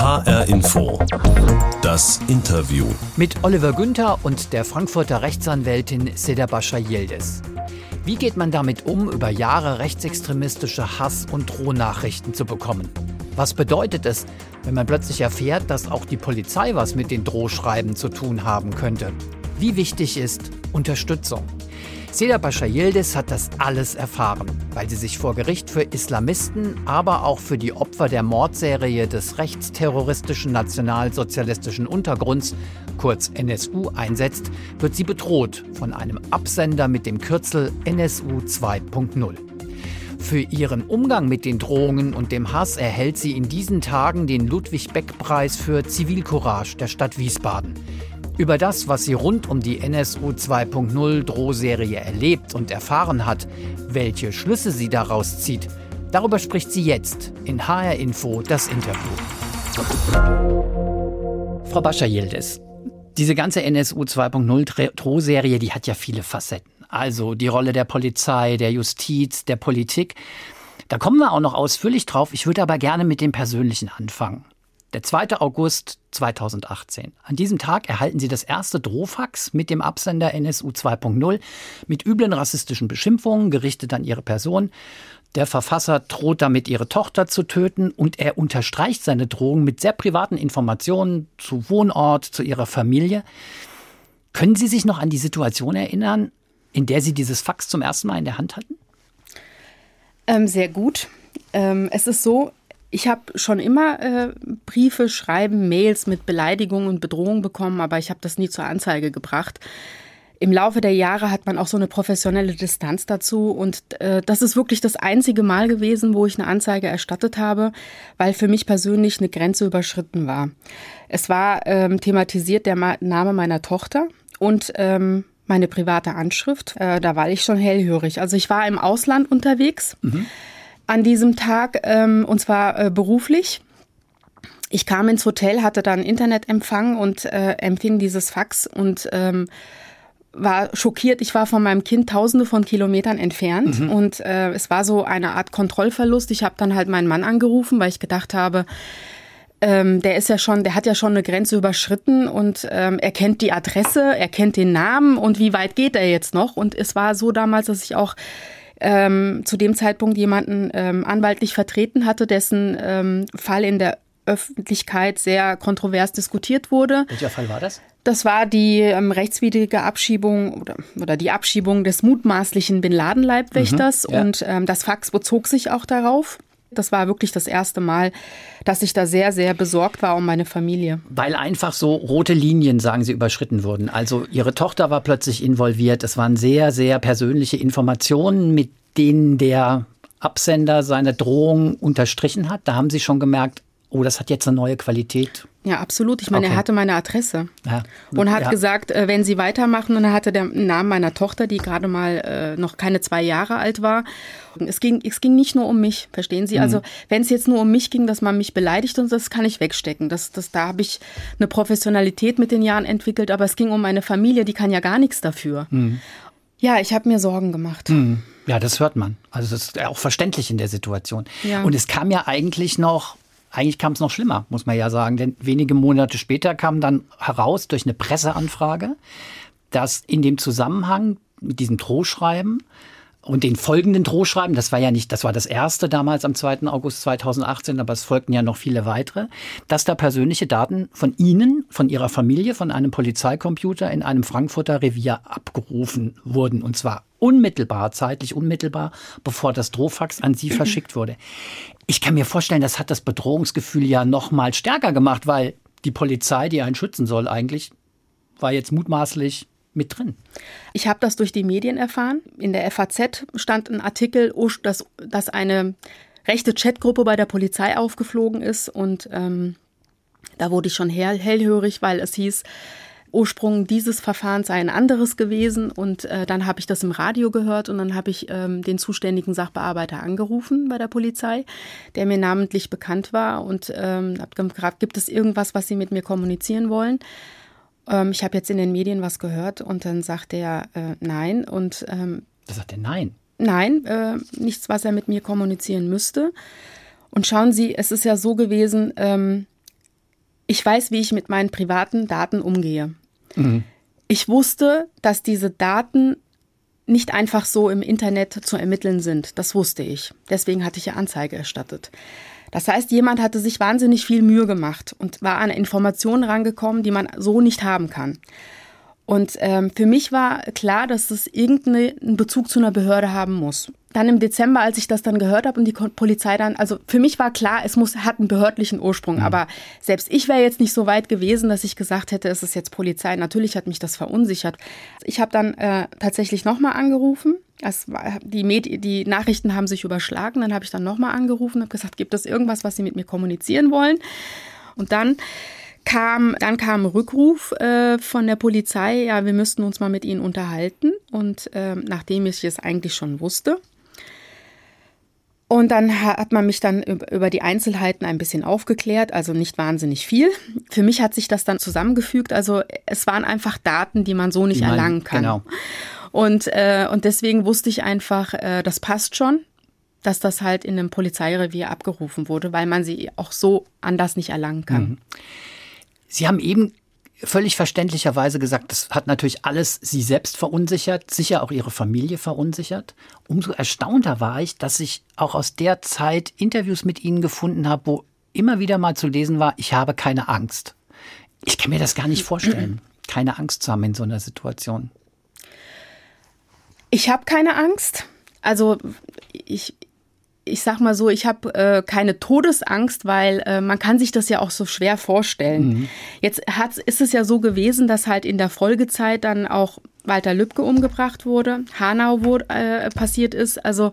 HR Info. Das Interview. Mit Oliver Günther und der Frankfurter Rechtsanwältin Seda Bascha Yildiz. Wie geht man damit um, über Jahre rechtsextremistische Hass- und Drohnachrichten zu bekommen? Was bedeutet es, wenn man plötzlich erfährt, dass auch die Polizei was mit den Drohschreiben zu tun haben könnte? Wie wichtig ist Unterstützung? Seda Yildiz hat das alles erfahren, weil sie sich vor Gericht für Islamisten, aber auch für die Opfer der Mordserie des rechtsterroristischen nationalsozialistischen Untergrunds, kurz NSU, einsetzt, wird sie bedroht von einem Absender mit dem Kürzel NSU 2.0. Für ihren Umgang mit den Drohungen und dem Hass erhält sie in diesen Tagen den Ludwig-Beck-Preis für Zivilcourage der Stadt Wiesbaden. Über das, was sie rund um die NSU 2.0 Drohserie erlebt und erfahren hat, welche Schlüsse sie daraus zieht, darüber spricht sie jetzt in HR Info das Interview. Frau Bascha-Yildiz, diese ganze NSU 2.0 Drohserie, die hat ja viele Facetten. Also die Rolle der Polizei, der Justiz, der Politik. Da kommen wir auch noch ausführlich drauf. Ich würde aber gerne mit dem Persönlichen anfangen. Der 2. August 2018. An diesem Tag erhalten Sie das erste Drohfax mit dem Absender NSU 2.0 mit üblen rassistischen Beschimpfungen gerichtet an Ihre Person. Der Verfasser droht damit, Ihre Tochter zu töten und er unterstreicht seine Drohung mit sehr privaten Informationen zu Wohnort, zu Ihrer Familie. Können Sie sich noch an die Situation erinnern, in der Sie dieses Fax zum ersten Mal in der Hand hatten? Ähm, sehr gut. Ähm, es ist so, ich habe schon immer äh, Briefe, Schreiben, Mails mit Beleidigungen und Bedrohungen bekommen, aber ich habe das nie zur Anzeige gebracht. Im Laufe der Jahre hat man auch so eine professionelle Distanz dazu und äh, das ist wirklich das einzige Mal gewesen, wo ich eine Anzeige erstattet habe, weil für mich persönlich eine Grenze überschritten war. Es war ähm, thematisiert der Ma Name meiner Tochter und ähm, meine private Anschrift. Äh, da war ich schon hellhörig. Also ich war im Ausland unterwegs. Mhm an diesem Tag, ähm, und zwar äh, beruflich. Ich kam ins Hotel, hatte dann Internetempfang und äh, empfing dieses Fax und ähm, war schockiert. Ich war von meinem Kind tausende von Kilometern entfernt mhm. und äh, es war so eine Art Kontrollverlust. Ich habe dann halt meinen Mann angerufen, weil ich gedacht habe, ähm, der ist ja schon, der hat ja schon eine Grenze überschritten und ähm, er kennt die Adresse, er kennt den Namen und wie weit geht er jetzt noch? Und es war so damals, dass ich auch ähm, zu dem Zeitpunkt jemanden ähm, anwaltlich vertreten hatte, dessen ähm, Fall in der Öffentlichkeit sehr kontrovers diskutiert wurde. Welcher Fall war das? Das war die ähm, rechtswidrige Abschiebung oder, oder die Abschiebung des mutmaßlichen Bin Laden-Leibwächters mhm, ja. und ähm, das Fax bezog sich auch darauf. Das war wirklich das erste Mal, dass ich da sehr, sehr besorgt war um meine Familie. Weil einfach so rote Linien, sagen Sie, überschritten wurden. Also Ihre Tochter war plötzlich involviert. Es waren sehr, sehr persönliche Informationen, mit denen der Absender seine Drohung unterstrichen hat. Da haben Sie schon gemerkt, oh, das hat jetzt eine neue Qualität. Ja, absolut. Ich meine, okay. er hatte meine Adresse ja. und hat ja. gesagt, äh, wenn Sie weitermachen, und er hatte den Namen meiner Tochter, die gerade mal äh, noch keine zwei Jahre alt war. Es ging, es ging nicht nur um mich, verstehen Sie? Mhm. Also wenn es jetzt nur um mich ging, dass man mich beleidigt und das kann ich wegstecken. Das, das, da habe ich eine Professionalität mit den Jahren entwickelt, aber es ging um meine Familie, die kann ja gar nichts dafür. Mhm. Ja, ich habe mir Sorgen gemacht. Mhm. Ja, das hört man. Also das ist auch verständlich in der Situation. Ja. Und es kam ja eigentlich noch eigentlich kam es noch schlimmer, muss man ja sagen. Denn wenige Monate später kam dann heraus durch eine Presseanfrage, dass in dem Zusammenhang mit diesem Drohschreiben und den folgenden Drohschreiben, das war ja nicht, das war das erste damals am 2. August 2018, aber es folgten ja noch viele weitere, dass da persönliche Daten von Ihnen, von Ihrer Familie, von einem Polizeicomputer in einem Frankfurter Revier abgerufen wurden. Und zwar unmittelbar, zeitlich unmittelbar, bevor das Drohfax an Sie verschickt wurde. Ich kann mir vorstellen, das hat das Bedrohungsgefühl ja noch mal stärker gemacht, weil die Polizei, die einen schützen soll eigentlich, war jetzt mutmaßlich mit drin. Ich habe das durch die Medien erfahren. In der FAZ stand ein Artikel, dass, dass eine rechte Chatgruppe bei der Polizei aufgeflogen ist und ähm, da wurde ich schon hell, hellhörig, weil es hieß, Ursprung dieses Verfahrens sei ein anderes gewesen und äh, dann habe ich das im Radio gehört und dann habe ich ähm, den zuständigen Sachbearbeiter angerufen bei der Polizei, der mir namentlich bekannt war und ähm, habe gefragt, gibt es irgendwas, was Sie mit mir kommunizieren wollen? Ähm, ich habe jetzt in den Medien was gehört und dann sagt er äh, nein und ähm, was sagt er nein? Nein, äh, nichts, was er mit mir kommunizieren müsste. Und schauen Sie, es ist ja so gewesen, ähm, Ich weiß, wie ich mit meinen privaten Daten umgehe. Mhm. Ich wusste, dass diese Daten nicht einfach so im Internet zu ermitteln sind. Das wusste ich. Deswegen hatte ich ja Anzeige erstattet. Das heißt, jemand hatte sich wahnsinnig viel Mühe gemacht und war an Informationen rangekommen, die man so nicht haben kann. Und ähm, für mich war klar, dass es irgendeinen Bezug zu einer Behörde haben muss. Dann im Dezember, als ich das dann gehört habe und die Polizei dann, also für mich war klar, es muss hat einen behördlichen Ursprung. Mhm. Aber selbst ich wäre jetzt nicht so weit gewesen, dass ich gesagt hätte, es ist jetzt Polizei. Natürlich hat mich das verunsichert. Ich habe dann äh, tatsächlich nochmal angerufen. War, die, Medi die Nachrichten haben sich überschlagen. Dann habe ich dann nochmal angerufen und habe gesagt, gibt es irgendwas, was Sie mit mir kommunizieren wollen? Und dann kam, dann kam ein Rückruf äh, von der Polizei, ja, wir müssten uns mal mit ihnen unterhalten. Und äh, nachdem ich es eigentlich schon wusste. Und dann hat man mich dann über die Einzelheiten ein bisschen aufgeklärt, also nicht wahnsinnig viel. Für mich hat sich das dann zusammengefügt. Also es waren einfach Daten, die man so nicht man, erlangen kann. Genau. Und, äh, und deswegen wusste ich einfach, äh, das passt schon, dass das halt in einem Polizeirevier abgerufen wurde, weil man sie auch so anders nicht erlangen kann. Mhm. Sie haben eben völlig verständlicherweise gesagt, das hat natürlich alles Sie selbst verunsichert, sicher auch Ihre Familie verunsichert. Umso erstaunter war ich, dass ich auch aus der Zeit Interviews mit Ihnen gefunden habe, wo immer wieder mal zu lesen war, ich habe keine Angst. Ich kann mir das gar nicht vorstellen, keine Angst zu haben in so einer Situation. Ich habe keine Angst. Also ich, ich sag mal so, ich habe äh, keine Todesangst, weil äh, man kann sich das ja auch so schwer vorstellen. Mhm. Jetzt hat, ist es ja so gewesen, dass halt in der Folgezeit dann auch Walter Lübcke umgebracht wurde, Hanau wurde, äh, passiert ist, also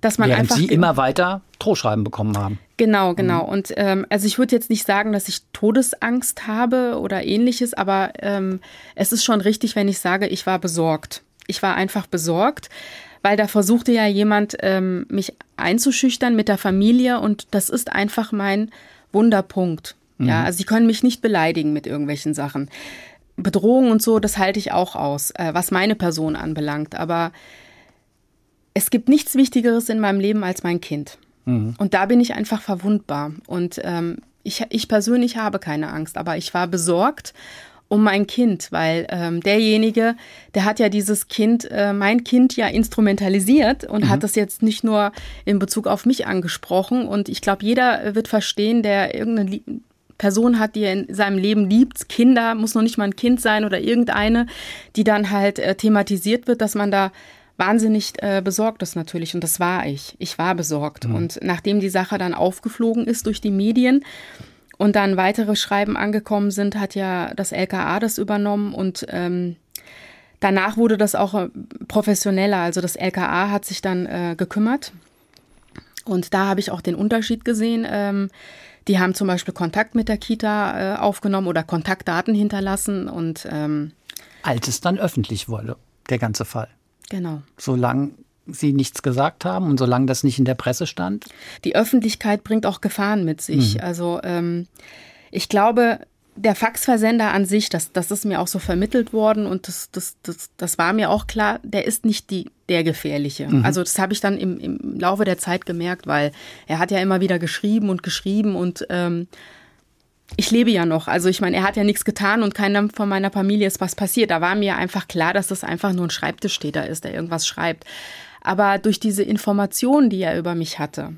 dass man Während einfach Sie immer weiter Drohschreiben bekommen haben. Genau, genau. Mhm. Und ähm, also ich würde jetzt nicht sagen, dass ich Todesangst habe oder ähnliches, aber ähm, es ist schon richtig, wenn ich sage, ich war besorgt. Ich war einfach besorgt weil da versuchte ja jemand, ähm, mich einzuschüchtern mit der Familie und das ist einfach mein Wunderpunkt. Mhm. Ja, also sie können mich nicht beleidigen mit irgendwelchen Sachen. Bedrohung und so, das halte ich auch aus, äh, was meine Person anbelangt. Aber es gibt nichts Wichtigeres in meinem Leben als mein Kind. Mhm. Und da bin ich einfach verwundbar. Und ähm, ich, ich persönlich habe keine Angst, aber ich war besorgt um mein Kind, weil ähm, derjenige, der hat ja dieses Kind, äh, mein Kind ja instrumentalisiert und mhm. hat das jetzt nicht nur in Bezug auf mich angesprochen. Und ich glaube, jeder wird verstehen, der irgendeine Person hat, die er in seinem Leben liebt, Kinder, muss noch nicht mal ein Kind sein oder irgendeine, die dann halt äh, thematisiert wird, dass man da wahnsinnig äh, besorgt ist natürlich. Und das war ich. Ich war besorgt. Mhm. Und nachdem die Sache dann aufgeflogen ist durch die Medien, und dann weitere Schreiben angekommen sind, hat ja das LKA das übernommen und ähm, danach wurde das auch äh, professioneller. Also das LKA hat sich dann äh, gekümmert und da habe ich auch den Unterschied gesehen. Ähm, die haben zum Beispiel Kontakt mit der Kita äh, aufgenommen oder Kontaktdaten hinterlassen und ähm, als es dann öffentlich wurde, der ganze Fall. Genau. Solange Sie nichts gesagt haben und solange das nicht in der Presse stand? Die Öffentlichkeit bringt auch Gefahren mit sich. Mhm. Also ähm, ich glaube, der Faxversender an sich, das, das ist mir auch so vermittelt worden und das, das, das, das war mir auch klar, der ist nicht die, der gefährliche. Mhm. Also das habe ich dann im, im Laufe der Zeit gemerkt, weil er hat ja immer wieder geschrieben und geschrieben und ähm, ich lebe ja noch. Also ich meine, er hat ja nichts getan und keinem von meiner Familie ist was passiert. Da war mir einfach klar, dass das einfach nur ein Schreibtischstäter ist, der irgendwas schreibt aber durch diese Informationen, die er über mich hatte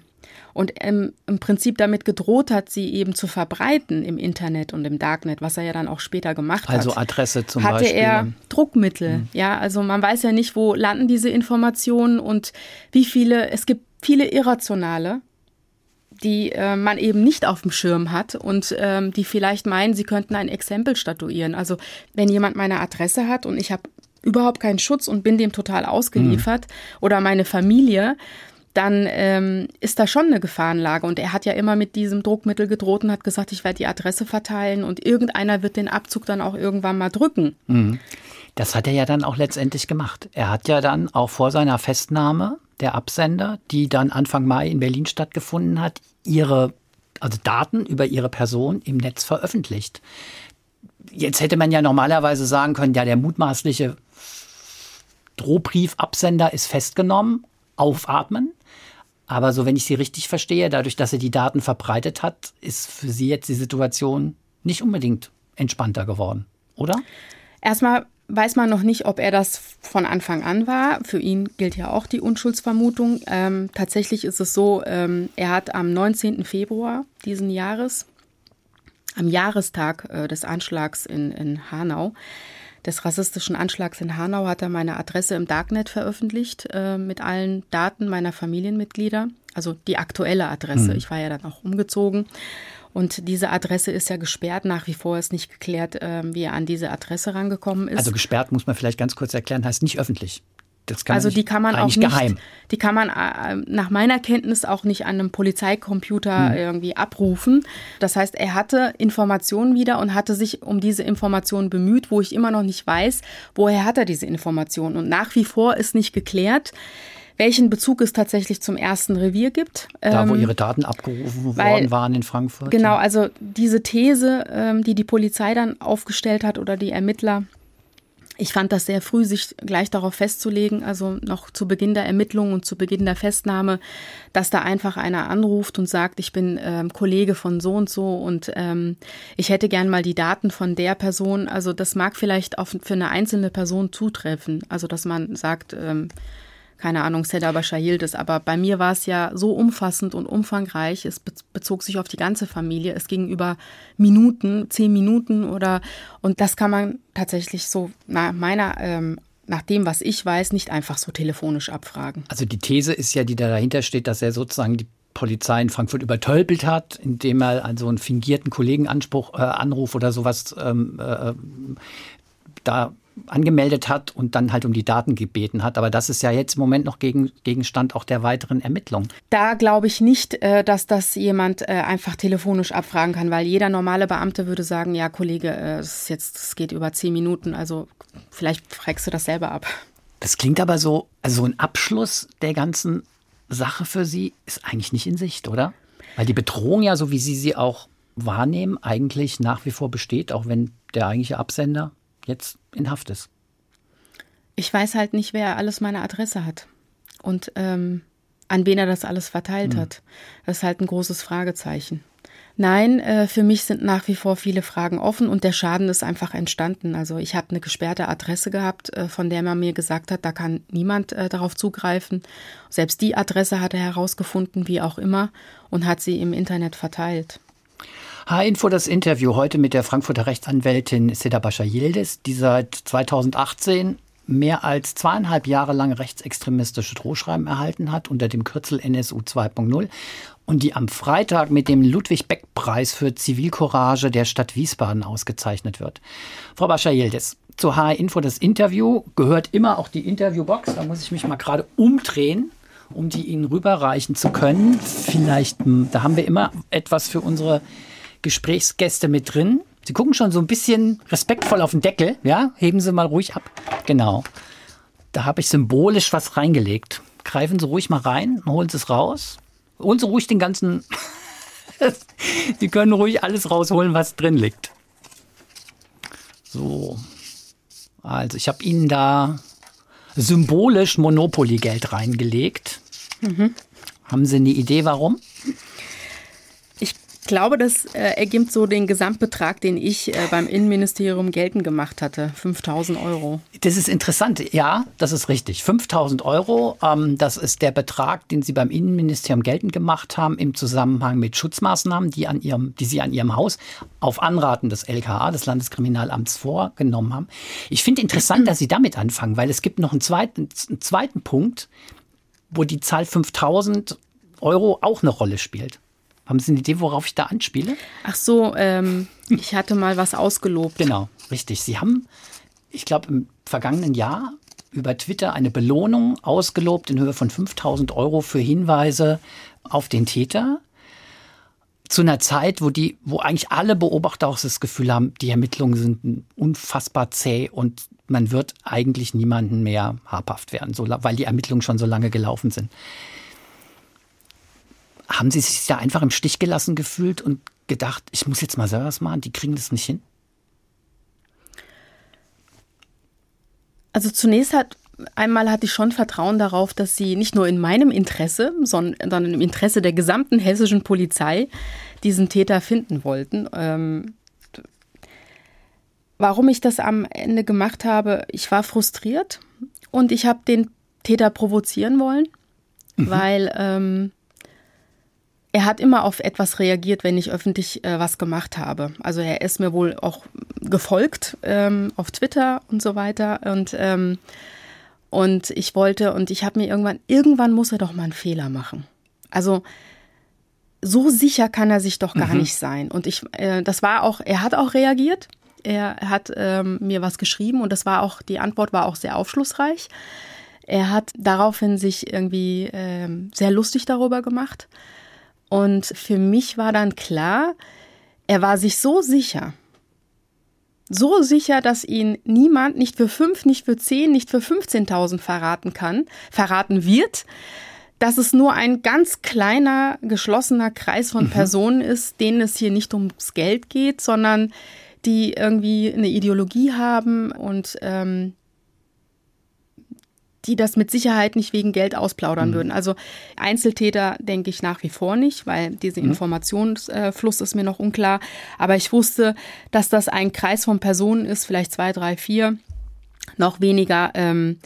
und ähm, im Prinzip damit gedroht hat, sie eben zu verbreiten im Internet und im Darknet, was er ja dann auch später gemacht also hat. Also Adresse zum hatte Beispiel. Hatte er Druckmittel. Mhm. Ja, also man weiß ja nicht, wo landen diese Informationen und wie viele, es gibt viele irrationale, die äh, man eben nicht auf dem Schirm hat und ähm, die vielleicht meinen, sie könnten ein Exempel statuieren. Also wenn jemand meine Adresse hat und ich habe überhaupt keinen Schutz und bin dem total ausgeliefert mhm. oder meine Familie, dann ähm, ist da schon eine Gefahrenlage. Und er hat ja immer mit diesem Druckmittel gedroht und hat gesagt, ich werde die Adresse verteilen und irgendeiner wird den Abzug dann auch irgendwann mal drücken. Mhm. Das hat er ja dann auch letztendlich gemacht. Er hat ja dann auch vor seiner Festnahme der Absender, die dann Anfang Mai in Berlin stattgefunden hat, ihre also Daten über ihre Person im Netz veröffentlicht. Jetzt hätte man ja normalerweise sagen können, ja, der mutmaßliche Drohbriefabsender ist festgenommen, aufatmen. Aber so, wenn ich Sie richtig verstehe, dadurch, dass er die Daten verbreitet hat, ist für Sie jetzt die Situation nicht unbedingt entspannter geworden, oder? Erstmal weiß man noch nicht, ob er das von Anfang an war. Für ihn gilt ja auch die Unschuldsvermutung. Ähm, tatsächlich ist es so, ähm, er hat am 19. Februar diesen Jahres, am Jahrestag äh, des Anschlags in, in Hanau, des rassistischen Anschlags in Hanau, hat er meine Adresse im Darknet veröffentlicht äh, mit allen Daten meiner Familienmitglieder. Also die aktuelle Adresse. Mhm. Ich war ja dann auch umgezogen. Und diese Adresse ist ja gesperrt. Nach wie vor ist nicht geklärt, äh, wie er an diese Adresse rangekommen ist. Also gesperrt muss man vielleicht ganz kurz erklären, heißt nicht öffentlich. Also die kann man auch nicht, geheim. die kann man äh, nach meiner Kenntnis auch nicht an einem Polizeicomputer hm. irgendwie abrufen. Das heißt, er hatte Informationen wieder und hatte sich um diese Informationen bemüht, wo ich immer noch nicht weiß, woher hat er diese Informationen. Und nach wie vor ist nicht geklärt, welchen Bezug es tatsächlich zum ersten Revier gibt. Da, wo ähm, Ihre Daten abgerufen weil, worden waren in Frankfurt. Genau, also diese These, ähm, die die Polizei dann aufgestellt hat oder die Ermittler, ich fand das sehr früh, sich gleich darauf festzulegen, also noch zu Beginn der Ermittlungen und zu Beginn der Festnahme, dass da einfach einer anruft und sagt, ich bin ähm, Kollege von so und so und ähm, ich hätte gern mal die Daten von der Person. Also das mag vielleicht auch für eine einzelne Person zutreffen. Also dass man sagt, ähm, keine Ahnung, Seda Bashar Yildiz. Aber bei mir war es ja so umfassend und umfangreich. Es bezog sich auf die ganze Familie. Es ging über Minuten, zehn Minuten oder, und das kann man tatsächlich so, nach meiner, ähm, nach dem, was ich weiß, nicht einfach so telefonisch abfragen. Also die These ist ja, die da dahinter steht, dass er sozusagen die Polizei in Frankfurt übertölpelt hat, indem er an so einen fingierten Kollegenanspruch, äh, Anruf oder sowas ähm, äh, da angemeldet hat und dann halt um die Daten gebeten hat. Aber das ist ja jetzt im Moment noch gegen, Gegenstand auch der weiteren Ermittlungen. Da glaube ich nicht, äh, dass das jemand äh, einfach telefonisch abfragen kann, weil jeder normale Beamte würde sagen, ja Kollege, äh, das ist jetzt, das geht über zehn Minuten, also vielleicht fragst du das selber ab. Das klingt aber so, also so ein Abschluss der ganzen Sache für Sie ist eigentlich nicht in Sicht, oder? Weil die Bedrohung ja, so wie Sie sie auch wahrnehmen, eigentlich nach wie vor besteht, auch wenn der eigentliche Absender jetzt in Haft ist. Ich weiß halt nicht, wer alles meine Adresse hat und ähm, an wen er das alles verteilt mhm. hat. Das ist halt ein großes Fragezeichen. Nein, äh, für mich sind nach wie vor viele Fragen offen und der Schaden ist einfach entstanden. Also ich habe eine gesperrte Adresse gehabt, äh, von der man mir gesagt hat, da kann niemand äh, darauf zugreifen. Selbst die Adresse hat er herausgefunden, wie auch immer, und hat sie im Internet verteilt. H-Info das Interview heute mit der Frankfurter Rechtsanwältin Seda Bascha Yildiz, die seit 2018 mehr als zweieinhalb Jahre lang rechtsextremistische Drohschreiben erhalten hat unter dem Kürzel NSU 2.0 und die am Freitag mit dem Ludwig-Beck-Preis für Zivilcourage der Stadt Wiesbaden ausgezeichnet wird. Frau Bascha Yildiz, zu H-Info das Interview gehört immer auch die Interviewbox. Da muss ich mich mal gerade umdrehen um die Ihnen rüberreichen zu können. Vielleicht, da haben wir immer etwas für unsere Gesprächsgäste mit drin. Sie gucken schon so ein bisschen respektvoll auf den Deckel, ja? Heben Sie mal ruhig ab. Genau. Da habe ich symbolisch was reingelegt. Greifen Sie ruhig mal rein, holen Sie es raus. Holen Sie ruhig den ganzen. Sie können ruhig alles rausholen, was drin liegt. So. Also, ich habe Ihnen da symbolisch Monopoly-Geld reingelegt. Mhm. Haben Sie eine Idee, warum? Ich glaube, das äh, ergibt so den Gesamtbetrag, den ich äh, beim Innenministerium geltend gemacht hatte. 5000 Euro. Das ist interessant. Ja, das ist richtig. 5000 Euro, ähm, das ist der Betrag, den Sie beim Innenministerium geltend gemacht haben im Zusammenhang mit Schutzmaßnahmen, die, an ihrem, die Sie an Ihrem Haus auf Anraten des LKA, des Landeskriminalamts, vorgenommen haben. Ich finde interessant, dass Sie damit anfangen, weil es gibt noch einen zweiten, einen zweiten Punkt, wo die Zahl 5000 Euro auch eine Rolle spielt. Haben Sie eine Idee, worauf ich da anspiele? Ach so, ähm, ich hatte mal was ausgelobt. Genau, richtig. Sie haben, ich glaube, im vergangenen Jahr über Twitter eine Belohnung ausgelobt in Höhe von 5000 Euro für Hinweise auf den Täter. Zu einer Zeit, wo die, wo eigentlich alle Beobachter auch das Gefühl haben, die Ermittlungen sind unfassbar zäh und man wird eigentlich niemanden mehr habhaft werden, so, weil die Ermittlungen schon so lange gelaufen sind. Haben Sie sich da einfach im Stich gelassen gefühlt und gedacht, ich muss jetzt mal selber was machen, die kriegen das nicht hin? Also zunächst hat einmal hatte ich schon Vertrauen darauf, dass sie nicht nur in meinem Interesse, sondern im Interesse der gesamten hessischen Polizei diesen Täter finden wollten. Ähm, warum ich das am Ende gemacht habe, ich war frustriert und ich habe den Täter provozieren wollen, mhm. weil ähm, er hat immer auf etwas reagiert, wenn ich öffentlich äh, was gemacht habe. Also er ist mir wohl auch gefolgt ähm, auf Twitter und so weiter. Und, ähm, und ich wollte, und ich habe mir irgendwann, irgendwann muss er doch mal einen Fehler machen. Also so sicher kann er sich doch gar mhm. nicht sein. Und ich, äh, das war auch, er hat auch reagiert. Er hat ähm, mir was geschrieben und das war auch, die Antwort war auch sehr aufschlussreich. Er hat daraufhin sich irgendwie ähm, sehr lustig darüber gemacht. Und für mich war dann klar, er war sich so sicher, so sicher, dass ihn niemand nicht für fünf, nicht für zehn, nicht für 15.000 verraten kann, verraten wird, dass es nur ein ganz kleiner, geschlossener Kreis von mhm. Personen ist, denen es hier nicht ums Geld geht, sondern die irgendwie eine Ideologie haben und ähm, die das mit Sicherheit nicht wegen Geld ausplaudern mhm. würden. Also Einzeltäter denke ich nach wie vor nicht, weil dieser mhm. Informationsfluss ist mir noch unklar. Aber ich wusste, dass das ein Kreis von Personen ist, vielleicht zwei, drei, vier, noch weniger, ähm,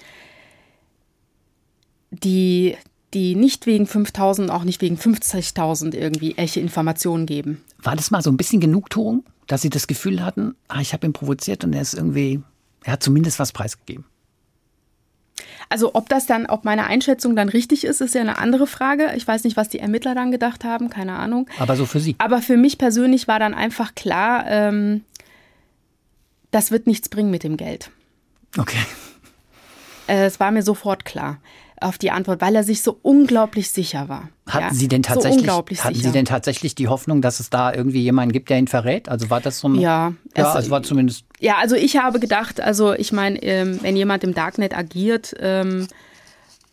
die, die nicht wegen 5000, auch nicht wegen 50.000 irgendwie echte Informationen geben. War das mal so ein bisschen Genugtuung, dass Sie das Gefühl hatten, ah, ich habe ihn provoziert und er ist irgendwie, er hat zumindest was preisgegeben? Also ob das dann, ob meine Einschätzung dann richtig ist, ist ja eine andere Frage. Ich weiß nicht, was die Ermittler dann gedacht haben, keine Ahnung. Aber so für Sie. Aber für mich persönlich war dann einfach klar, ähm, das wird nichts bringen mit dem Geld. Okay. Äh, es war mir sofort klar auf die Antwort, weil er sich so unglaublich sicher war. Hatten ja, Sie denn tatsächlich, so hatten sicher. Sie denn tatsächlich die Hoffnung, dass es da irgendwie jemanden gibt, der ihn verrät? Also war das so ein, ja, ja, es, also war zumindest. Ja, also ich habe gedacht, also ich meine, ähm, wenn jemand im Darknet agiert, ähm,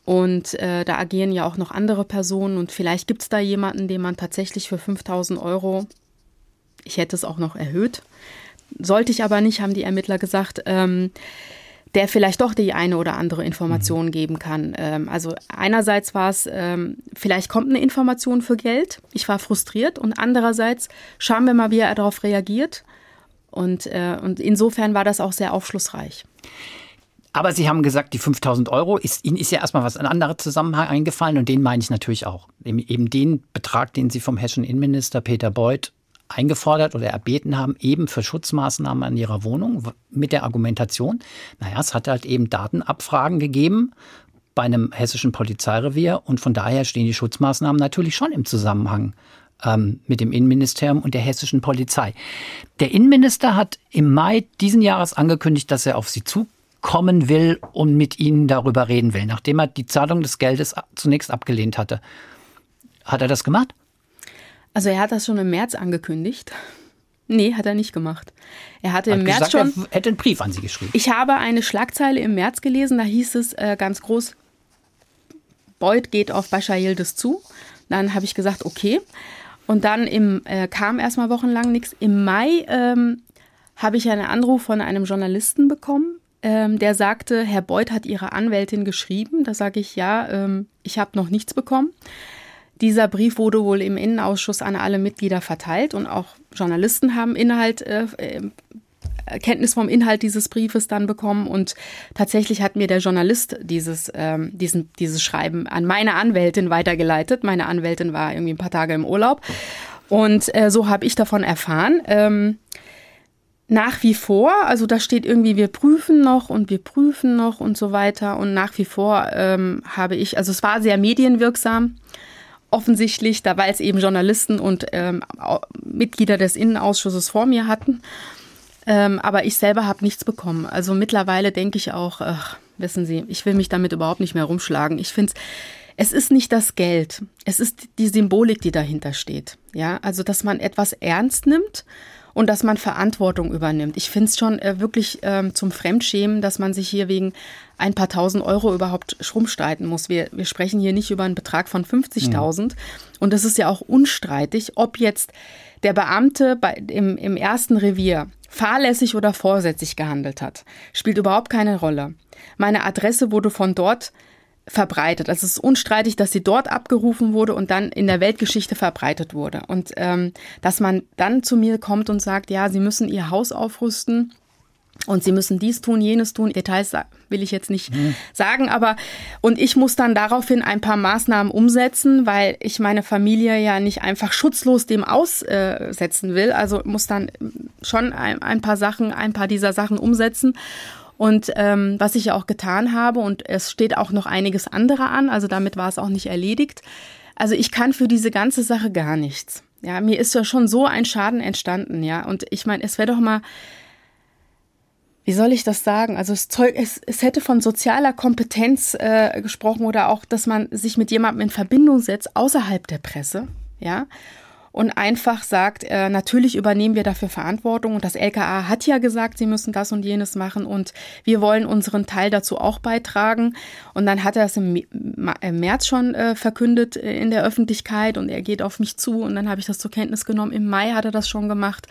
und äh, da agieren ja auch noch andere Personen und vielleicht gibt es da jemanden, den man tatsächlich für 5000 Euro, ich hätte es auch noch erhöht, sollte ich aber nicht, haben die Ermittler gesagt, ähm, der vielleicht doch die eine oder andere Information mhm. geben kann. Ähm, also einerseits war es, ähm, vielleicht kommt eine Information für Geld. Ich war frustriert und andererseits schauen wir mal, wie er darauf reagiert. Und, äh, und insofern war das auch sehr aufschlussreich. Aber Sie haben gesagt, die 5000 Euro, ist, Ihnen ist ja erstmal was ein anderer Zusammenhang eingefallen und den meine ich natürlich auch. Eben den Betrag, den Sie vom hessischen Innenminister Peter Beuth eingefordert oder erbeten haben, eben für Schutzmaßnahmen an ihrer Wohnung mit der Argumentation, naja, es hat halt eben Datenabfragen gegeben bei einem hessischen Polizeirevier und von daher stehen die Schutzmaßnahmen natürlich schon im Zusammenhang ähm, mit dem Innenministerium und der hessischen Polizei. Der Innenminister hat im Mai diesen Jahres angekündigt, dass er auf sie zukommen will und mit ihnen darüber reden will, nachdem er die Zahlung des Geldes zunächst abgelehnt hatte. Hat er das gemacht? Also er hat das schon im März angekündigt. Nee, hat er nicht gemacht. Er hatte hat im März gesagt, schon. Er hätte einen Brief an Sie geschrieben. Ich habe eine Schlagzeile im März gelesen, da hieß es äh, ganz groß: Beuth geht auf Bashar Yildiz zu. Dann habe ich gesagt, okay. Und dann im, äh, kam erstmal wochenlang nichts. Im Mai ähm, habe ich einen Anruf von einem Journalisten bekommen, ähm, der sagte, Herr Beuth hat Ihre Anwältin geschrieben. Da sage ich, ja, ähm, ich habe noch nichts bekommen. Dieser Brief wurde wohl im Innenausschuss an alle Mitglieder verteilt und auch Journalisten haben Inhalt, äh, äh, Kenntnis vom Inhalt dieses Briefes dann bekommen und tatsächlich hat mir der Journalist dieses, ähm, diesen, dieses Schreiben an meine Anwältin weitergeleitet. Meine Anwältin war irgendwie ein paar Tage im Urlaub und äh, so habe ich davon erfahren. Ähm, nach wie vor, also da steht irgendwie, wir prüfen noch und wir prüfen noch und so weiter. Und nach wie vor ähm, habe ich, also es war sehr medienwirksam offensichtlich, da weil es eben Journalisten und ähm, Mitglieder des Innenausschusses vor mir hatten. Ähm, aber ich selber habe nichts bekommen. Also mittlerweile denke ich auch, ach, wissen Sie, ich will mich damit überhaupt nicht mehr rumschlagen. Ich finde es ist nicht das Geld, es ist die Symbolik, die dahinter steht. Ja, also dass man etwas ernst nimmt und dass man Verantwortung übernimmt. Ich finde es schon äh, wirklich ähm, zum Fremdschämen, dass man sich hier wegen ein paar tausend Euro überhaupt rumstreiten muss. Wir, wir sprechen hier nicht über einen Betrag von 50.000. Mhm. Und es ist ja auch unstreitig, ob jetzt der Beamte bei, im, im ersten Revier fahrlässig oder vorsätzlich gehandelt hat. Spielt überhaupt keine Rolle. Meine Adresse wurde von dort verbreitet. Also es ist unstreitig, dass sie dort abgerufen wurde und dann in der Weltgeschichte verbreitet wurde. Und ähm, dass man dann zu mir kommt und sagt, ja, sie müssen ihr Haus aufrüsten und sie müssen dies tun, jenes tun. Details will ich jetzt nicht mhm. sagen, aber und ich muss dann daraufhin ein paar Maßnahmen umsetzen, weil ich meine Familie ja nicht einfach schutzlos dem aussetzen will. Also muss dann schon ein, ein paar Sachen, ein paar dieser Sachen umsetzen. Und ähm, was ich ja auch getan habe, und es steht auch noch einiges andere an, also damit war es auch nicht erledigt. Also ich kann für diese ganze Sache gar nichts. Ja, mir ist ja schon so ein Schaden entstanden, ja. Und ich meine, es wäre doch mal wie soll ich das sagen? Also es, Zeug, es, es hätte von sozialer Kompetenz äh, gesprochen oder auch, dass man sich mit jemandem in Verbindung setzt außerhalb der Presse, ja, und einfach sagt, äh, natürlich übernehmen wir dafür Verantwortung und das LKA hat ja gesagt, sie müssen das und jenes machen und wir wollen unseren Teil dazu auch beitragen. Und dann hat er es im, März schon äh, verkündet äh, in der Öffentlichkeit und er geht auf mich zu und dann habe ich das zur Kenntnis genommen. Im Mai hat er das schon gemacht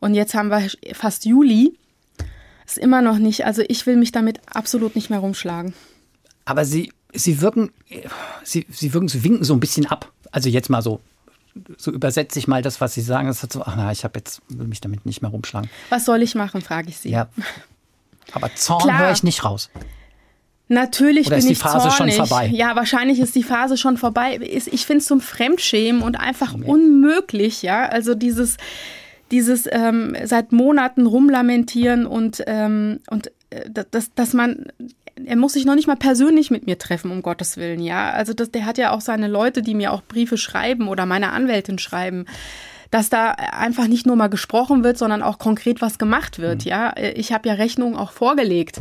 und jetzt haben wir fast Juli ist immer noch nicht. Also ich will mich damit absolut nicht mehr rumschlagen. Aber Sie, Sie wirken, Sie, Sie wirken, Sie winken so ein bisschen ab. Also jetzt mal so, so übersetze ich mal das, was Sie sagen. Das hat so, ach na, ich habe jetzt will mich damit nicht mehr rumschlagen. Was soll ich machen, frage ich Sie. Ja. Aber Zorn höre ich nicht raus. Natürlich Oder bin ist die ich Phase zornig. schon vorbei? Ja, wahrscheinlich ist die Phase schon vorbei. Ich finde es zum Fremdschämen und einfach unmöglich, ja. Also dieses, dieses ähm, seit Monaten rumlamentieren und, ähm, und dass, dass man er muss sich noch nicht mal persönlich mit mir treffen, um Gottes Willen, ja. Also das, der hat ja auch seine Leute, die mir auch Briefe schreiben oder meine Anwältin schreiben, dass da einfach nicht nur mal gesprochen wird, sondern auch konkret was gemacht wird, mhm. ja. Ich habe ja Rechnungen auch vorgelegt.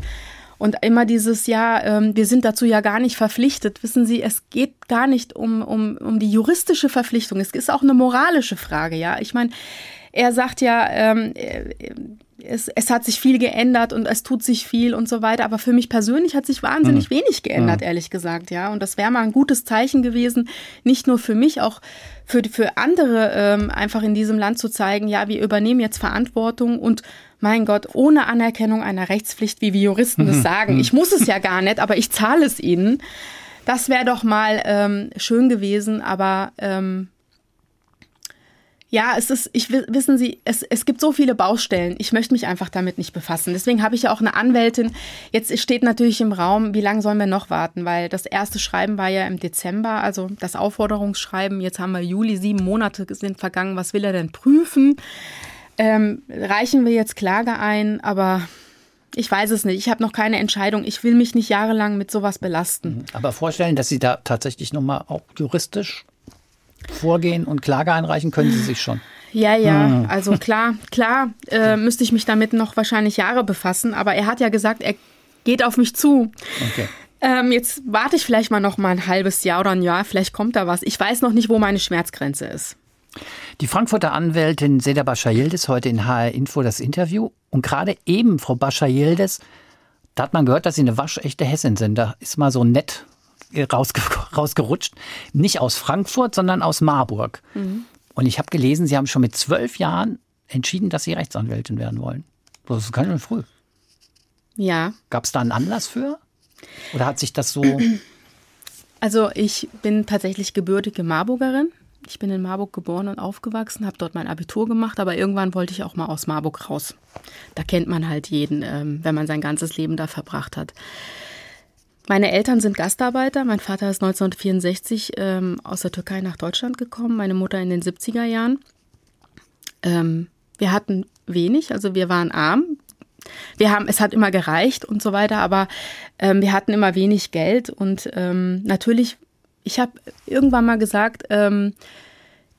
Und immer dieses, ja, ähm, wir sind dazu ja gar nicht verpflichtet. Wissen Sie, es geht gar nicht um, um, um die juristische Verpflichtung. Es ist auch eine moralische Frage, ja. Ich meine, er sagt ja, ähm, es, es hat sich viel geändert und es tut sich viel und so weiter. Aber für mich persönlich hat sich wahnsinnig mhm. wenig geändert, mhm. ehrlich gesagt, ja. Und das wäre mal ein gutes Zeichen gewesen, nicht nur für mich, auch für, für andere ähm, einfach in diesem Land zu zeigen, ja, wir übernehmen jetzt Verantwortung und mein Gott, ohne Anerkennung einer Rechtspflicht, wie wir Juristen das mhm. sagen. Mhm. Ich muss es ja gar nicht, aber ich zahle es ihnen. Das wäre doch mal ähm, schön gewesen, aber ähm, ja, es ist, ich wissen Sie, es, es gibt so viele Baustellen. Ich möchte mich einfach damit nicht befassen. Deswegen habe ich ja auch eine Anwältin. Jetzt steht natürlich im Raum, wie lange sollen wir noch warten? Weil das erste Schreiben war ja im Dezember, also das Aufforderungsschreiben. Jetzt haben wir Juli, sieben Monate sind vergangen. Was will er denn prüfen? Ähm, reichen wir jetzt Klage ein? Aber ich weiß es nicht. Ich habe noch keine Entscheidung. Ich will mich nicht jahrelang mit sowas belasten. Mhm. Aber vorstellen, dass Sie da tatsächlich nochmal auch juristisch vorgehen und Klage einreichen können Sie sich schon. Ja, ja, hm. also klar, klar äh, müsste ich mich damit noch wahrscheinlich Jahre befassen, aber er hat ja gesagt, er geht auf mich zu. Okay. Ähm, jetzt warte ich vielleicht mal noch mal ein halbes Jahr oder ein Jahr, vielleicht kommt da was. Ich weiß noch nicht, wo meine Schmerzgrenze ist. Die Frankfurter Anwältin Seda Bascha-Yildiz heute in HR Info das Interview. Und gerade eben, Frau Bascha-Yildiz, da hat man gehört, dass Sie eine waschechte Hessin sind. Da ist mal so nett rausge rausgerutscht. Nicht aus Frankfurt, sondern aus Marburg. Mhm. Und ich habe gelesen, Sie haben schon mit zwölf Jahren entschieden, dass Sie Rechtsanwältin werden wollen. Das ist ganz schön früh. Ja. Gab es da einen Anlass für? Oder hat sich das so. Also, ich bin tatsächlich gebürtige Marburgerin. Ich bin in Marburg geboren und aufgewachsen, habe dort mein Abitur gemacht, aber irgendwann wollte ich auch mal aus Marburg raus. Da kennt man halt jeden, ähm, wenn man sein ganzes Leben da verbracht hat. Meine Eltern sind Gastarbeiter. Mein Vater ist 1964 ähm, aus der Türkei nach Deutschland gekommen, meine Mutter in den 70er Jahren. Ähm, wir hatten wenig, also wir waren arm. Wir haben, es hat immer gereicht und so weiter, aber ähm, wir hatten immer wenig Geld und ähm, natürlich, ich habe irgendwann mal gesagt, ähm,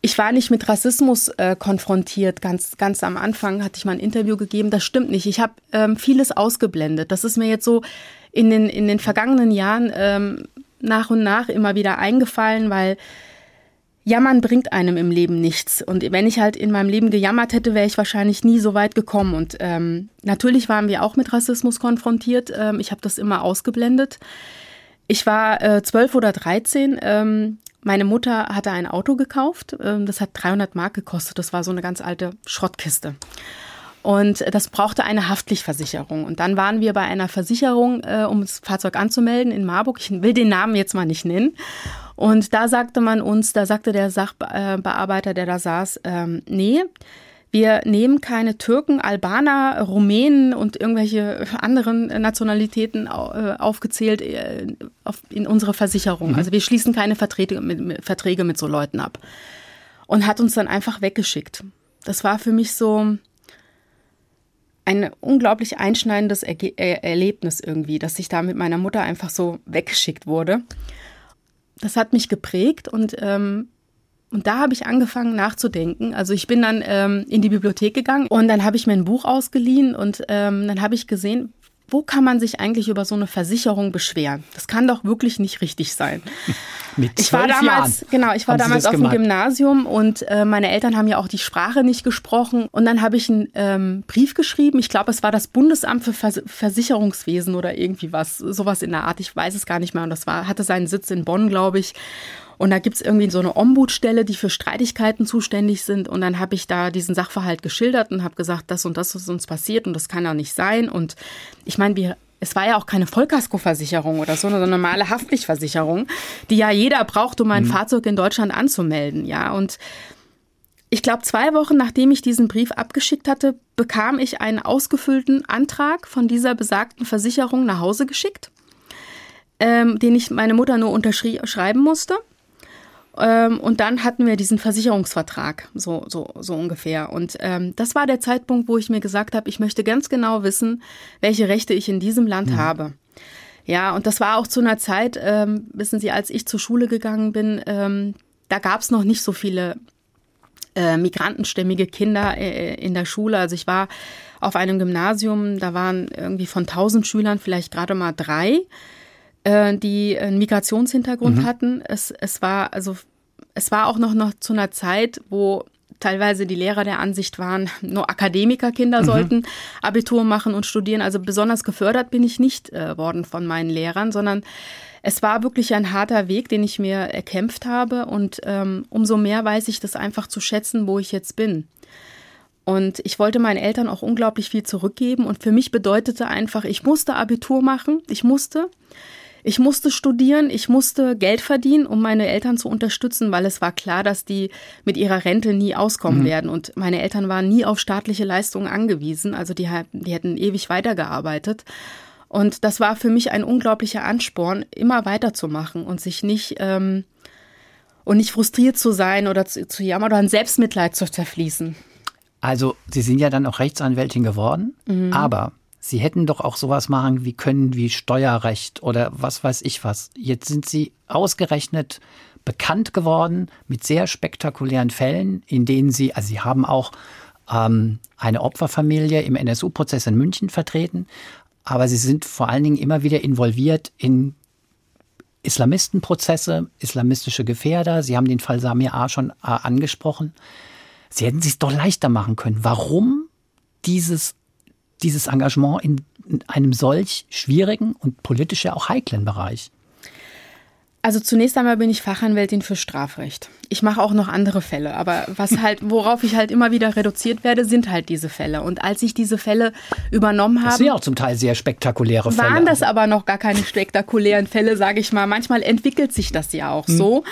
ich war nicht mit Rassismus äh, konfrontiert. Ganz, ganz am Anfang hatte ich mal ein Interview gegeben. Das stimmt nicht. Ich habe ähm, vieles ausgeblendet. Das ist mir jetzt so in den, in den vergangenen Jahren ähm, nach und nach immer wieder eingefallen, weil Jammern bringt einem im Leben nichts. Und wenn ich halt in meinem Leben gejammert hätte, wäre ich wahrscheinlich nie so weit gekommen. Und ähm, natürlich waren wir auch mit Rassismus konfrontiert. Ähm, ich habe das immer ausgeblendet. Ich war äh, zwölf oder dreizehn. Ähm, meine Mutter hatte ein Auto gekauft. Ähm, das hat 300 Mark gekostet. Das war so eine ganz alte Schrottkiste. Und das brauchte eine Haftpflichtversicherung. Und dann waren wir bei einer Versicherung, äh, um das Fahrzeug anzumelden in Marburg. Ich will den Namen jetzt mal nicht nennen. Und da sagte man uns, da sagte der Sachbearbeiter, der da saß, ähm, nee, Wir nehmen keine Türken, Albaner, Rumänen und irgendwelche anderen Nationalitäten äh, aufgezählt äh, in unsere Versicherung. Mhm. Also wir schließen keine Verträge mit, Verträge mit so Leuten ab. Und hat uns dann einfach weggeschickt. Das war für mich so ein unglaublich einschneidendes Erge Erlebnis irgendwie, dass ich da mit meiner Mutter einfach so weggeschickt wurde. Das hat mich geprägt und ähm, und da habe ich angefangen nachzudenken. Also ich bin dann ähm, in die Bibliothek gegangen und dann habe ich mir ein Buch ausgeliehen und ähm, dann habe ich gesehen, wo kann man sich eigentlich über so eine Versicherung beschweren? Das kann doch wirklich nicht richtig sein. Mit ich war damals, Jahren genau, ich war damals auf dem Gymnasium und äh, meine Eltern haben ja auch die Sprache nicht gesprochen. Und dann habe ich einen ähm, Brief geschrieben. Ich glaube, es war das Bundesamt für Vers Versicherungswesen oder irgendwie was, sowas in der Art. Ich weiß es gar nicht mehr. Und das war, hatte seinen Sitz in Bonn, glaube ich. Und da gibt es irgendwie so eine Ombudsstelle, die für Streitigkeiten zuständig sind. Und dann habe ich da diesen Sachverhalt geschildert und habe gesagt, das und das ist uns passiert und das kann ja nicht sein. Und ich meine, wir es war ja auch keine Vollkaskoversicherung oder so, eine normale Haftpflichtversicherung, die ja jeder braucht, um ein mhm. Fahrzeug in Deutschland anzumelden. Ja, und ich glaube, zwei Wochen nachdem ich diesen Brief abgeschickt hatte, bekam ich einen ausgefüllten Antrag von dieser besagten Versicherung nach Hause geschickt, ähm, den ich meine Mutter nur unterschreiben musste. Ähm, und dann hatten wir diesen Versicherungsvertrag, so, so, so ungefähr. Und ähm, das war der Zeitpunkt, wo ich mir gesagt habe, ich möchte ganz genau wissen, welche Rechte ich in diesem Land mhm. habe. Ja, und das war auch zu einer Zeit, ähm, wissen Sie, als ich zur Schule gegangen bin, ähm, da gab es noch nicht so viele äh, migrantenstämmige Kinder äh, in der Schule. Also ich war auf einem Gymnasium, da waren irgendwie von 1000 Schülern vielleicht gerade mal drei äh, die einen Migrationshintergrund mhm. hatten. Es, es war also es war auch noch, noch zu einer Zeit, wo teilweise die Lehrer der Ansicht waren, nur Akademikerkinder mhm. sollten Abitur machen und studieren. Also besonders gefördert bin ich nicht äh, worden von meinen Lehrern, sondern es war wirklich ein harter Weg, den ich mir erkämpft habe. Und ähm, umso mehr weiß ich das einfach zu schätzen, wo ich jetzt bin. Und ich wollte meinen Eltern auch unglaublich viel zurückgeben. Und für mich bedeutete einfach, ich musste Abitur machen. Ich musste. Ich musste studieren, ich musste Geld verdienen, um meine Eltern zu unterstützen, weil es war klar, dass die mit ihrer Rente nie auskommen mhm. werden. Und meine Eltern waren nie auf staatliche Leistungen angewiesen. Also die, die hätten ewig weitergearbeitet. Und das war für mich ein unglaublicher Ansporn, immer weiterzumachen und sich nicht ähm, und nicht frustriert zu sein oder zu, zu jammern oder in Selbstmitleid zu zerfließen. Also Sie sind ja dann auch Rechtsanwältin geworden, mhm. aber Sie hätten doch auch sowas machen wie können wie Steuerrecht oder was weiß ich was. Jetzt sind Sie ausgerechnet bekannt geworden mit sehr spektakulären Fällen, in denen Sie, also Sie haben auch ähm, eine Opferfamilie im NSU-Prozess in München vertreten, aber Sie sind vor allen Dingen immer wieder involviert in Islamistenprozesse, islamistische Gefährder. Sie haben den Fall Samir A. schon äh, angesprochen. Sie hätten es doch leichter machen können. Warum dieses dieses Engagement in, in einem solch schwierigen und politisch ja auch heiklen Bereich? Also zunächst einmal bin ich Fachanwältin für Strafrecht. Ich mache auch noch andere Fälle, aber was halt, worauf ich halt immer wieder reduziert werde, sind halt diese Fälle. Und als ich diese Fälle übernommen habe, das sind ja auch zum Teil sehr spektakuläre Fälle. Waren das aber noch gar keine spektakulären Fälle, sage ich mal. Manchmal entwickelt sich das ja auch hm. so.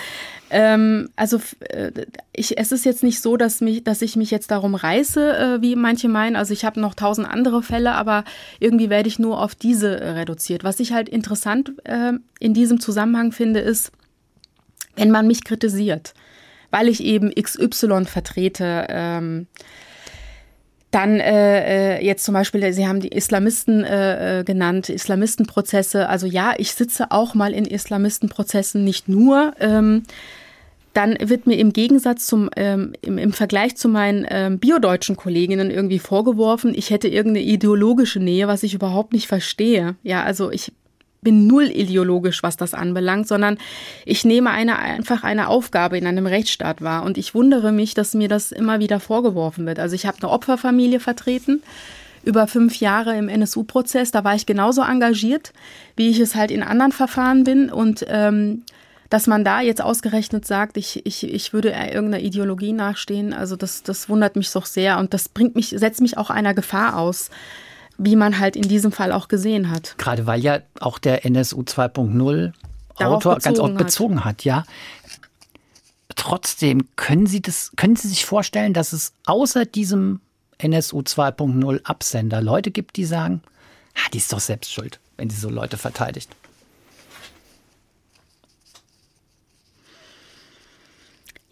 Ähm, also äh, ich, es ist jetzt nicht so, dass, mich, dass ich mich jetzt darum reiße, äh, wie manche meinen. Also ich habe noch tausend andere Fälle, aber irgendwie werde ich nur auf diese äh, reduziert. Was ich halt interessant äh, in diesem Zusammenhang finde, ist, wenn man mich kritisiert, weil ich eben XY vertrete. Ähm, dann äh, äh, jetzt zum Beispiel, Sie haben die Islamisten äh, genannt, Islamistenprozesse. Also ja, ich sitze auch mal in Islamistenprozessen, nicht nur. Ähm, dann wird mir im Gegensatz zum, ähm, im, im Vergleich zu meinen ähm, biodeutschen Kolleginnen irgendwie vorgeworfen, ich hätte irgendeine ideologische Nähe, was ich überhaupt nicht verstehe. Ja, also ich bin null ideologisch, was das anbelangt, sondern ich nehme eine, einfach eine Aufgabe in einem Rechtsstaat wahr. Und ich wundere mich, dass mir das immer wieder vorgeworfen wird. Also ich habe eine Opferfamilie vertreten über fünf Jahre im NSU-Prozess. Da war ich genauso engagiert, wie ich es halt in anderen Verfahren bin. Und ähm, dass man da jetzt ausgerechnet sagt, ich, ich, ich würde irgendeiner Ideologie nachstehen, also das, das wundert mich doch sehr und das bringt mich, setzt mich auch einer Gefahr aus, wie man halt in diesem Fall auch gesehen hat. Gerade weil ja auch der NSU 2.0 Autor ganz oft bezogen hat, ja. trotzdem, können Sie das, können Sie sich vorstellen, dass es außer diesem NSU 2.0 Absender Leute gibt, die sagen, ah, die ist doch selbst schuld, wenn sie so Leute verteidigt?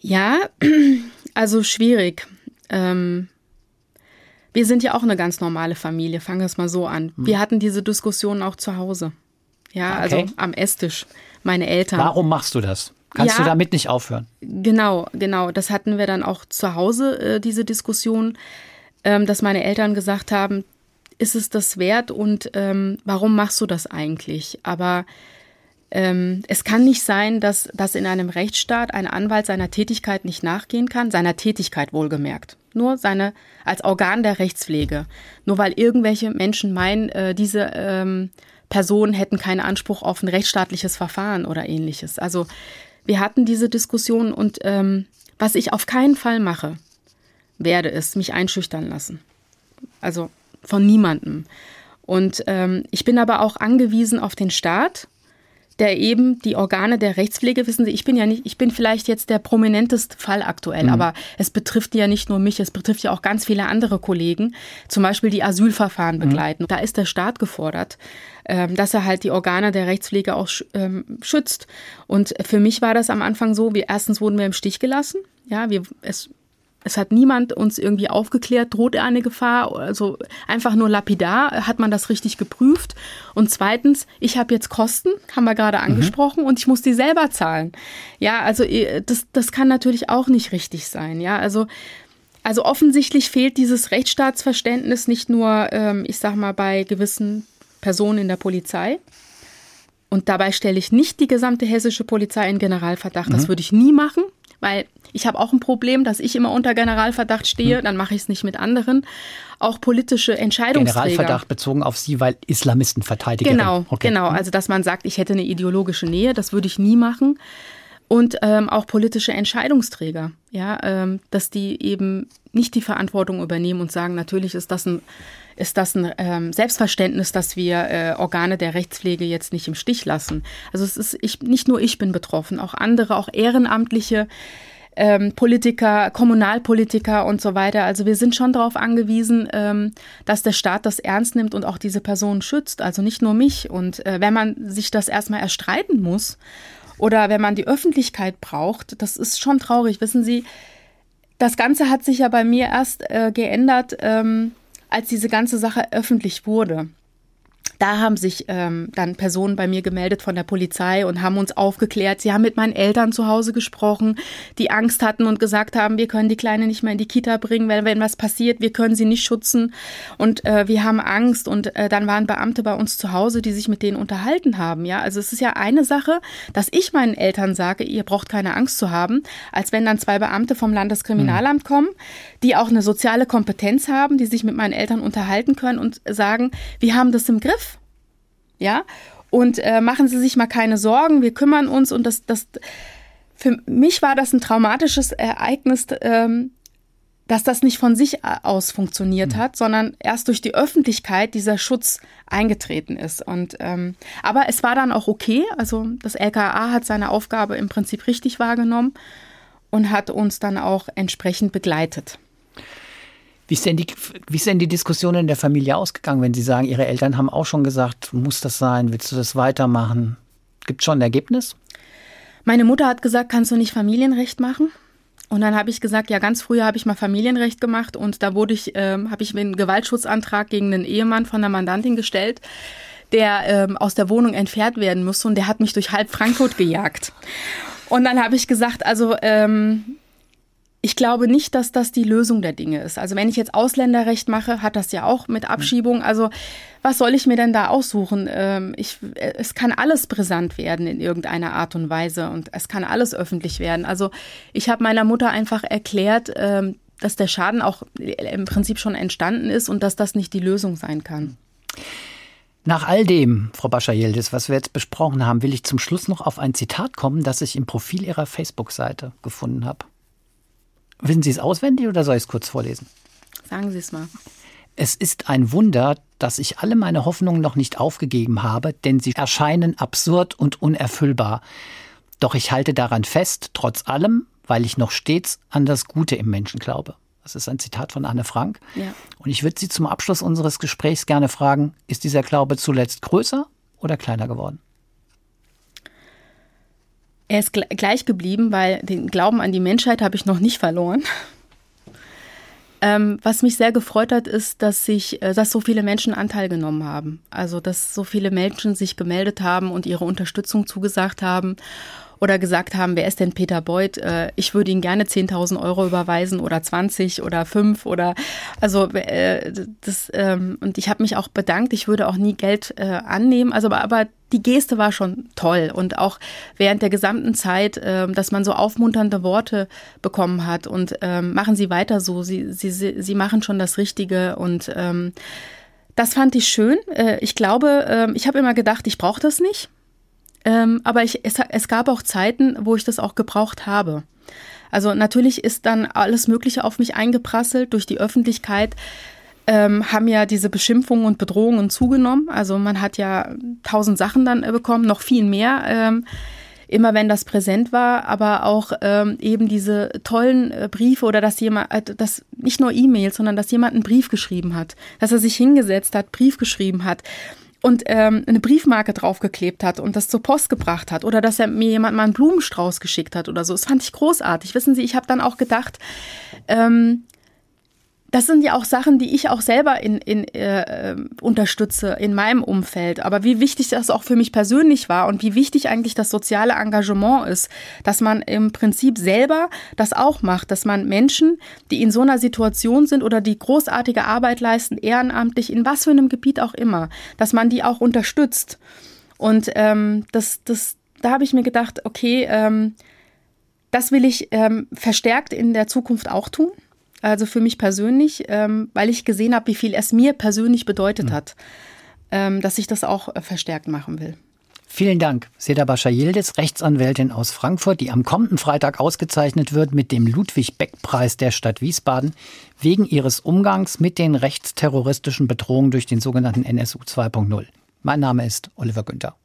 Ja, also schwierig. Ähm, wir sind ja auch eine ganz normale Familie, fangen wir es mal so an. Hm. Wir hatten diese Diskussion auch zu Hause. Ja, also okay. also am Esstisch. Meine Eltern. Warum machst du das? Kannst ja, du damit nicht aufhören? Genau, genau. Das hatten wir dann auch zu Hause, äh, diese Diskussion, ähm, dass meine Eltern gesagt haben, ist es das wert und ähm, warum machst du das eigentlich? Aber ähm, es kann nicht sein, dass, dass in einem Rechtsstaat ein Anwalt seiner Tätigkeit nicht nachgehen kann, seiner Tätigkeit wohlgemerkt. Nur seine, als Organ der Rechtspflege. Nur weil irgendwelche Menschen meinen, äh, diese ähm, Personen hätten keinen Anspruch auf ein rechtsstaatliches Verfahren oder ähnliches. Also wir hatten diese Diskussion und ähm, was ich auf keinen Fall mache, werde es mich einschüchtern lassen. Also von niemandem. Und ähm, ich bin aber auch angewiesen auf den Staat, der eben die Organe der Rechtspflege, wissen Sie, ich bin ja nicht, ich bin vielleicht jetzt der prominenteste Fall aktuell, mhm. aber es betrifft ja nicht nur mich, es betrifft ja auch ganz viele andere Kollegen, zum Beispiel die Asylverfahren mhm. begleiten. Mhm. Da ist der Staat gefordert, ähm, dass er halt die Organe der Rechtspflege auch ähm, schützt. Und für mich war das am Anfang so, wie erstens wurden wir im Stich gelassen. Ja, wir, es es hat niemand uns irgendwie aufgeklärt, droht er eine Gefahr? Also einfach nur lapidar, hat man das richtig geprüft? Und zweitens, ich habe jetzt Kosten, haben wir gerade mhm. angesprochen, mhm. und ich muss die selber zahlen. Ja, also äh, das, das kann natürlich auch nicht richtig sein. Ja, also also offensichtlich fehlt dieses Rechtsstaatsverständnis nicht nur, ähm, ich sag mal, bei gewissen Personen in der Polizei. Und dabei stelle ich nicht die gesamte hessische Polizei in Generalverdacht. Mhm. Das würde ich nie machen weil ich habe auch ein Problem, dass ich immer unter Generalverdacht stehe, hm. dann mache ich es nicht mit anderen. Auch politische Entscheidungsträger. Generalverdacht bezogen auf Sie, weil Islamisten verteidigen. Genau, okay. genau. Hm. Also dass man sagt, ich hätte eine ideologische Nähe, das würde ich nie machen. Und ähm, auch politische Entscheidungsträger, ja, ähm, dass die eben nicht die Verantwortung übernehmen und sagen, natürlich ist das ein ist das ein ähm, Selbstverständnis, dass wir äh, Organe der Rechtspflege jetzt nicht im Stich lassen. Also es ist ich, nicht nur ich bin betroffen, auch andere, auch Ehrenamtliche. Ähm, Politiker, Kommunalpolitiker und so weiter. Also wir sind schon darauf angewiesen, ähm, dass der Staat das ernst nimmt und auch diese Personen schützt. Also nicht nur mich. Und äh, wenn man sich das erstmal erstreiten muss oder wenn man die Öffentlichkeit braucht, das ist schon traurig. Wissen Sie, das Ganze hat sich ja bei mir erst äh, geändert, ähm, als diese ganze Sache öffentlich wurde da haben sich ähm, dann Personen bei mir gemeldet von der Polizei und haben uns aufgeklärt. Sie haben mit meinen Eltern zu Hause gesprochen, die Angst hatten und gesagt haben, wir können die Kleine nicht mehr in die Kita bringen, weil wenn was passiert, wir können sie nicht schützen und äh, wir haben Angst. Und äh, dann waren Beamte bei uns zu Hause, die sich mit denen unterhalten haben. Ja, also es ist ja eine Sache, dass ich meinen Eltern sage, ihr braucht keine Angst zu haben, als wenn dann zwei Beamte vom Landeskriminalamt mhm. kommen, die auch eine soziale Kompetenz haben, die sich mit meinen Eltern unterhalten können und sagen, wir haben das im Griff ja. Und äh, machen Sie sich mal keine Sorgen, wir kümmern uns. Und das, das, für mich war das ein traumatisches Ereignis, ähm, dass das nicht von sich aus funktioniert mhm. hat, sondern erst durch die Öffentlichkeit dieser Schutz eingetreten ist. Und ähm, aber es war dann auch okay. Also das LKA hat seine Aufgabe im Prinzip richtig wahrgenommen und hat uns dann auch entsprechend begleitet. Wie ist, denn die, wie ist denn die Diskussion in der Familie ausgegangen, wenn Sie sagen, Ihre Eltern haben auch schon gesagt, muss das sein, willst du das weitermachen? Gibt es schon ein Ergebnis? Meine Mutter hat gesagt, kannst du nicht Familienrecht machen? Und dann habe ich gesagt, ja, ganz früher habe ich mal Familienrecht gemacht und da wurde ich, äh, habe ich einen Gewaltschutzantrag gegen einen Ehemann von der Mandantin gestellt, der ähm, aus der Wohnung entfernt werden musste und der hat mich durch halb Frankfurt gejagt. Und dann habe ich gesagt, also ähm, ich glaube nicht, dass das die Lösung der Dinge ist. Also wenn ich jetzt Ausländerrecht mache, hat das ja auch mit Abschiebung. Also was soll ich mir denn da aussuchen? Ähm, ich, es kann alles brisant werden in irgendeiner Art und Weise und es kann alles öffentlich werden. Also ich habe meiner Mutter einfach erklärt, ähm, dass der Schaden auch im Prinzip schon entstanden ist und dass das nicht die Lösung sein kann. Nach all dem, Frau Bascha-Yildiz, was wir jetzt besprochen haben, will ich zum Schluss noch auf ein Zitat kommen, das ich im Profil Ihrer Facebook-Seite gefunden habe. Wissen Sie es auswendig oder soll ich es kurz vorlesen? Sagen Sie es mal. Es ist ein Wunder, dass ich alle meine Hoffnungen noch nicht aufgegeben habe, denn sie erscheinen absurd und unerfüllbar. Doch ich halte daran fest, trotz allem, weil ich noch stets an das Gute im Menschen glaube. Das ist ein Zitat von Anne Frank. Ja. Und ich würde Sie zum Abschluss unseres Gesprächs gerne fragen, ist dieser Glaube zuletzt größer oder kleiner geworden? Er ist gleich geblieben, weil den Glauben an die Menschheit habe ich noch nicht verloren. Ähm, was mich sehr gefreut hat, ist, dass sich, äh, dass so viele Menschen Anteil genommen haben. Also, dass so viele Menschen sich gemeldet haben und ihre Unterstützung zugesagt haben oder gesagt haben, wer ist denn Peter Beuth? Äh, ich würde ihm gerne 10.000 Euro überweisen oder 20 oder 5 oder also äh, das ähm, und ich habe mich auch bedankt. Ich würde auch nie Geld äh, annehmen. Also aber, aber die Geste war schon toll und auch während der gesamten Zeit, äh, dass man so aufmunternde Worte bekommen hat und ähm, machen Sie weiter so, Sie, Sie, Sie machen schon das Richtige und ähm, das fand ich schön. Ich glaube, ich habe immer gedacht, ich brauche das nicht. Ähm, aber ich, es, es gab auch Zeiten, wo ich das auch gebraucht habe. Also natürlich ist dann alles Mögliche auf mich eingeprasselt durch die Öffentlichkeit. Ähm, haben ja diese Beschimpfungen und Bedrohungen zugenommen. Also man hat ja tausend Sachen dann äh, bekommen, noch viel mehr. Ähm, immer wenn das präsent war, aber auch ähm, eben diese tollen äh, Briefe oder dass jemand, äh, das nicht nur E-Mails, sondern dass jemand einen Brief geschrieben hat, dass er sich hingesetzt hat, Brief geschrieben hat, und ähm, eine Briefmarke draufgeklebt hat und das zur Post gebracht hat oder dass er mir jemand mal einen Blumenstrauß geschickt hat oder so. Das fand ich großartig. Wissen Sie, ich habe dann auch gedacht, ähm, das sind ja auch Sachen, die ich auch selber in, in, äh, unterstütze in meinem Umfeld. Aber wie wichtig das auch für mich persönlich war und wie wichtig eigentlich das soziale Engagement ist, dass man im Prinzip selber das auch macht, dass man Menschen, die in so einer Situation sind oder die großartige Arbeit leisten, ehrenamtlich, in was für einem Gebiet auch immer, dass man die auch unterstützt. Und ähm, das, das, da habe ich mir gedacht, okay, ähm, das will ich ähm, verstärkt in der Zukunft auch tun also für mich persönlich, ähm, weil ich gesehen habe, wie viel es mir persönlich bedeutet mhm. hat, ähm, dass ich das auch äh, verstärkt machen will. Vielen Dank, Seda Bascha-Yildiz, Rechtsanwältin aus Frankfurt, die am kommenden Freitag ausgezeichnet wird mit dem Ludwig-Beck-Preis der Stadt Wiesbaden wegen ihres Umgangs mit den rechtsterroristischen Bedrohungen durch den sogenannten NSU 2.0. Mein Name ist Oliver Günther.